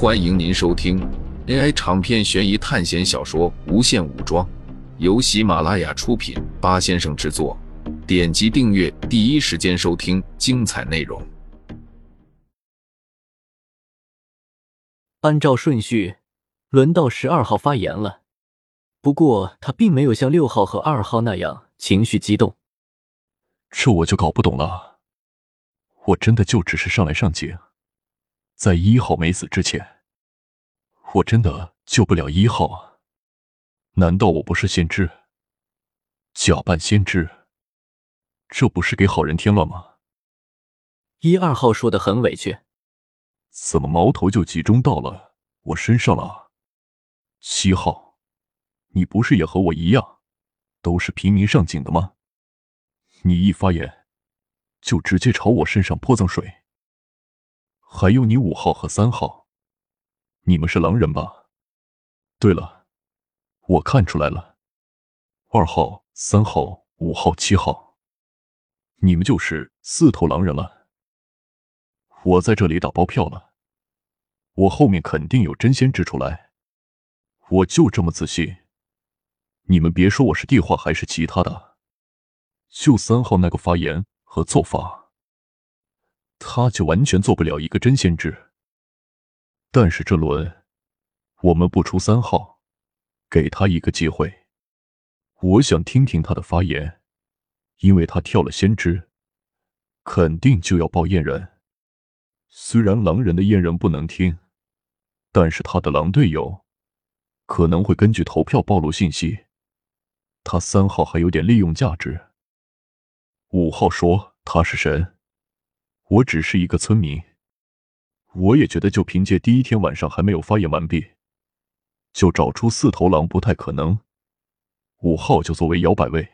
欢迎您收听 AI 长篇悬疑探险小说《无限武装》，由喜马拉雅出品，八先生制作。点击订阅，第一时间收听精彩内容。按照顺序，轮到十二号发言了。不过他并没有像六号和二号那样情绪激动。这我就搞不懂了。我真的就只是上来上警。在一号没死之前，我真的救不了一号啊！难道我不是先知？假扮先知，这不是给好人添乱吗？一二号说的很委屈，怎么矛头就集中到了我身上了？七号，你不是也和我一样，都是平民上井的吗？你一发言，就直接朝我身上泼脏水。还有你五号和三号，你们是狼人吧？对了，我看出来了，二号、三号、五号、七号，你们就是四头狼人了。我在这里打包票了，我后面肯定有真仙之出来，我就这么自信。你们别说我是地话还是其他的，就三号那个发言和做法。他就完全做不了一个真先知。但是这轮，我们不出三号，给他一个机会。我想听听他的发言，因为他跳了先知，肯定就要报验人。虽然狼人的验人不能听，但是他的狼队友可能会根据投票暴露信息。他三号还有点利用价值。五号说他是神。我只是一个村民，我也觉得就凭借第一天晚上还没有发言完毕，就找出四头狼不太可能。五号就作为摇摆位，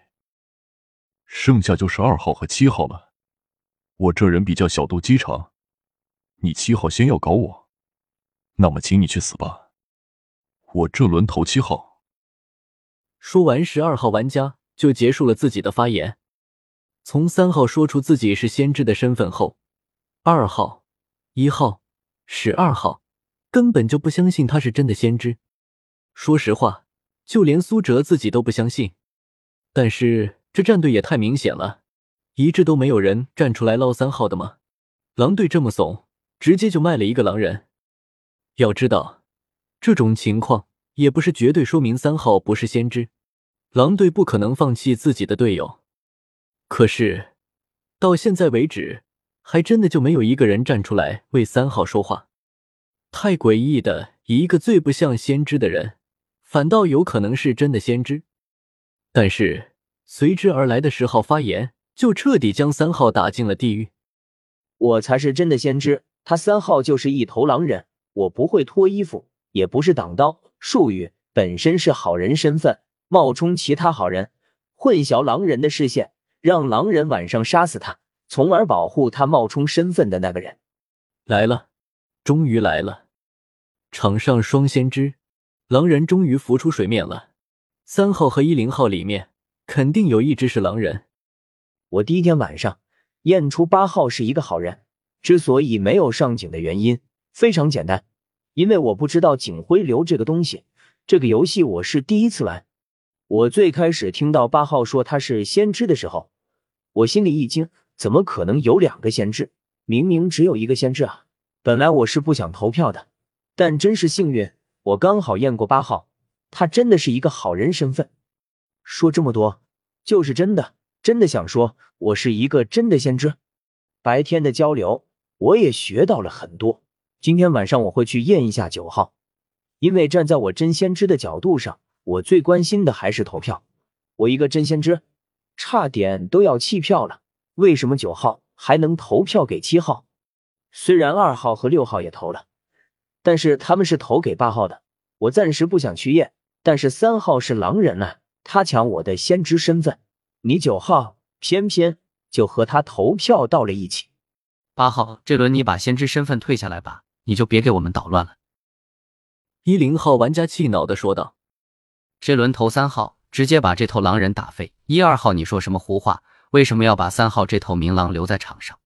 剩下就是二号和七号了。我这人比较小肚鸡肠，你七号先要搞我，那么请你去死吧。我这轮投七号。说完，十二号玩家就结束了自己的发言。从三号说出自己是先知的身份后。二号、一号、十二号根本就不相信他是真的先知。说实话，就连苏哲自己都不相信。但是这战队也太明显了，一致都没有人站出来捞三号的吗？狼队这么怂，直接就卖了一个狼人。要知道，这种情况也不是绝对说明三号不是先知。狼队不可能放弃自己的队友。可是到现在为止。还真的就没有一个人站出来为三号说话，太诡异的一个最不像先知的人，反倒有可能是真的先知。但是随之而来的十号发言，就彻底将三号打进了地狱。我才是真的先知，他三号就是一头狼人，我不会脱衣服，也不是挡刀，术语本身是好人身份，冒充其他好人，混淆狼人的视线，让狼人晚上杀死他。从而保护他冒充身份的那个人来了，终于来了！场上双先知，狼人终于浮出水面了。三号和一零号里面肯定有一只是狼人。我第一天晚上验出八号是一个好人，之所以没有上警的原因非常简单，因为我不知道警徽流这个东西。这个游戏我是第一次玩。我最开始听到八号说他是先知的时候，我心里一惊。怎么可能有两个先知？明明只有一个先知啊！本来我是不想投票的，但真是幸运，我刚好验过八号，他真的是一个好人身份。说这么多，就是真的，真的想说我是一个真的先知。白天的交流，我也学到了很多。今天晚上我会去验一下九号，因为站在我真先知的角度上，我最关心的还是投票。我一个真先知，差点都要弃票了。为什么九号还能投票给七号？虽然二号和六号也投了，但是他们是投给八号的。我暂时不想去验，但是三号是狼人啊，他抢我的先知身份。你九号偏偏就和他投票到了一起。八号，这轮你把先知身份退下来吧，你就别给我们捣乱了。一零号玩家气恼的说道：“这轮投三号，直接把这头狼人打废。一二号，你说什么胡话？”为什么要把三号这头明狼留在场上？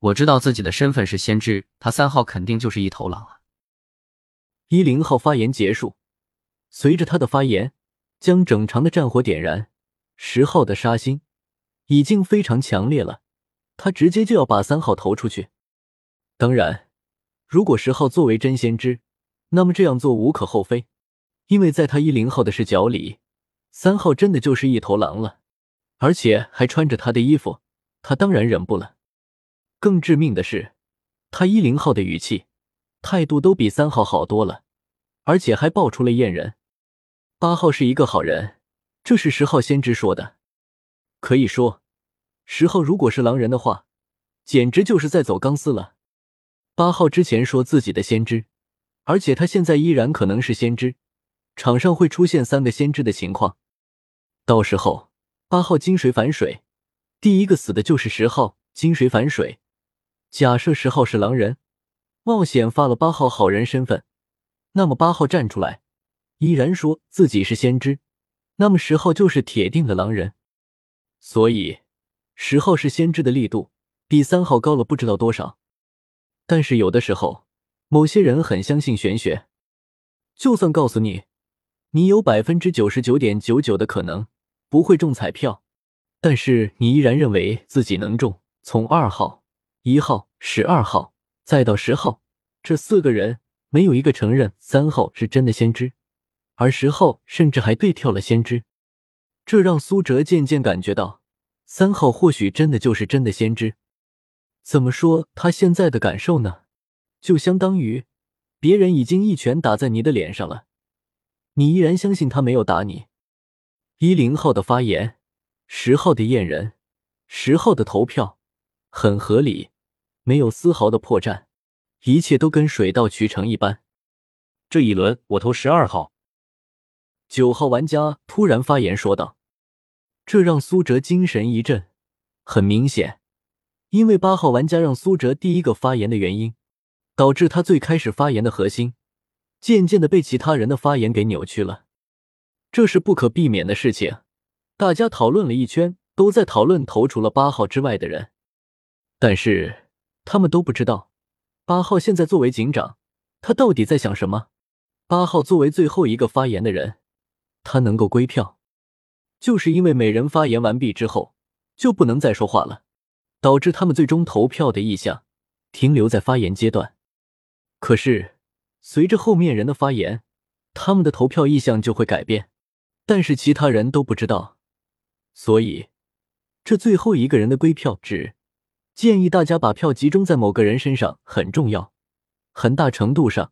我知道自己的身份是先知，他三号肯定就是一头狼啊！一零号发言结束，随着他的发言，将整场的战火点燃。十号的杀心已经非常强烈了，他直接就要把三号投出去。当然，如果十号作为真先知，那么这样做无可厚非，因为在他一零号的视角里，三号真的就是一头狼了，而且还穿着他的衣服，他当然忍不了。更致命的是，他一零号的语气、态度都比三号好多了，而且还爆出了验人。八号是一个好人，这是十号先知说的。可以说，十号如果是狼人的话，简直就是在走钢丝了。八号之前说自己的先知，而且他现在依然可能是先知，场上会出现三个先知的情况。到时候，八号金水反水，第一个死的就是十号金水反水。假设十号是狼人，冒险发了八号好人身份，那么八号站出来，依然说自己是先知，那么十号就是铁定的狼人。所以，十号是先知的力度比三号高了不知道多少。但是有的时候，某些人很相信玄学，就算告诉你，你有百分之九十九点九九的可能不会中彩票，但是你依然认为自己能中。从二号。一号、十二号，再到十号，这四个人没有一个承认三号是真的先知，而十号甚至还对跳了先知，这让苏哲渐渐感觉到三号或许真的就是真的先知。怎么说他现在的感受呢？就相当于别人已经一拳打在你的脸上了，你依然相信他没有打你。一零号的发言，十号的验人，十号的投票，很合理。没有丝毫的破绽，一切都跟水到渠成一般。这一轮我投十二号。九号玩家突然发言说道，这让苏哲精神一振。很明显，因为八号玩家让苏哲第一个发言的原因，导致他最开始发言的核心，渐渐的被其他人的发言给扭曲了。这是不可避免的事情。大家讨论了一圈，都在讨论投除了八号之外的人，但是。他们都不知道，八号现在作为警长，他到底在想什么？八号作为最后一个发言的人，他能够归票，就是因为每人发言完毕之后就不能再说话了，导致他们最终投票的意向停留在发言阶段。可是随着后面人的发言，他们的投票意向就会改变，但是其他人都不知道，所以这最后一个人的归票只。建议大家把票集中在某个人身上很重要，很大程度上，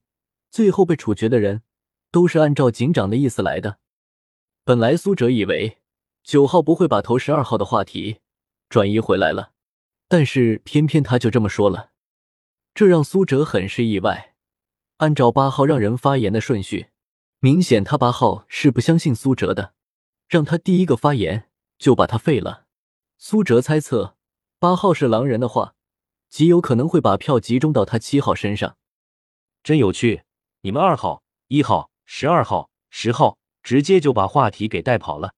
最后被处决的人都是按照警长的意思来的。本来苏哲以为九号不会把投十二号的话题转移回来了，但是偏偏他就这么说了，这让苏哲很是意外。按照八号让人发言的顺序，明显他八号是不相信苏哲的，让他第一个发言就把他废了。苏哲猜测。八号是狼人的话，极有可能会把票集中到他七号身上。真有趣，你们二号、一号、十二号、十号直接就把话题给带跑了。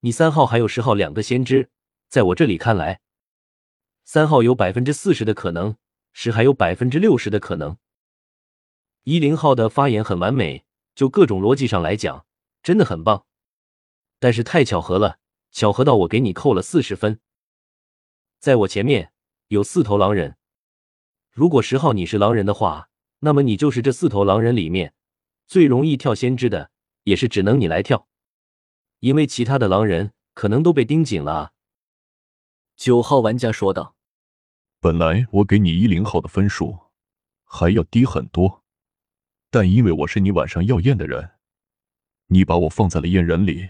你三号还有十号两个先知，在我这里看来，三号有百分之四十的可能，十还有百分之六十的可能。一零号的发言很完美，就各种逻辑上来讲，真的很棒。但是太巧合了，巧合到我给你扣了四十分。在我前面有四头狼人，如果十号你是狼人的话，那么你就是这四头狼人里面最容易跳先知的，也是只能你来跳，因为其他的狼人可能都被盯紧了。九号玩家说道：“本来我给你一零号的分数还要低很多，但因为我是你晚上要验的人，你把我放在了验人里，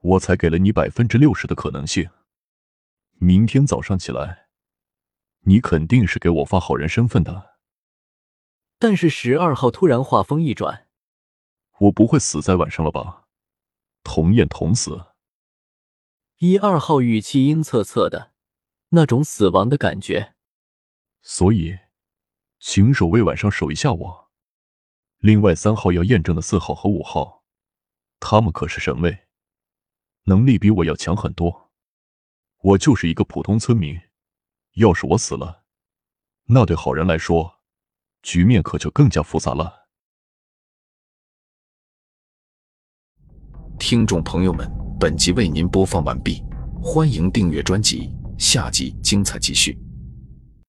我才给了你百分之六十的可能性。”明天早上起来，你肯定是给我发好人身份的。但是十二号突然话锋一转：“我不会死在晚上了吧？同验同死。”一二号语气阴恻恻的，那种死亡的感觉。所以，请守卫晚上守一下我。另外三号要验证的四号和五号他们可是神位能力比我要强很多。我就是一个普通村民要是我死了那对好人来说局面可就更加复杂了。听众朋友们本集为您播放完毕欢迎订阅专辑下集精彩继续。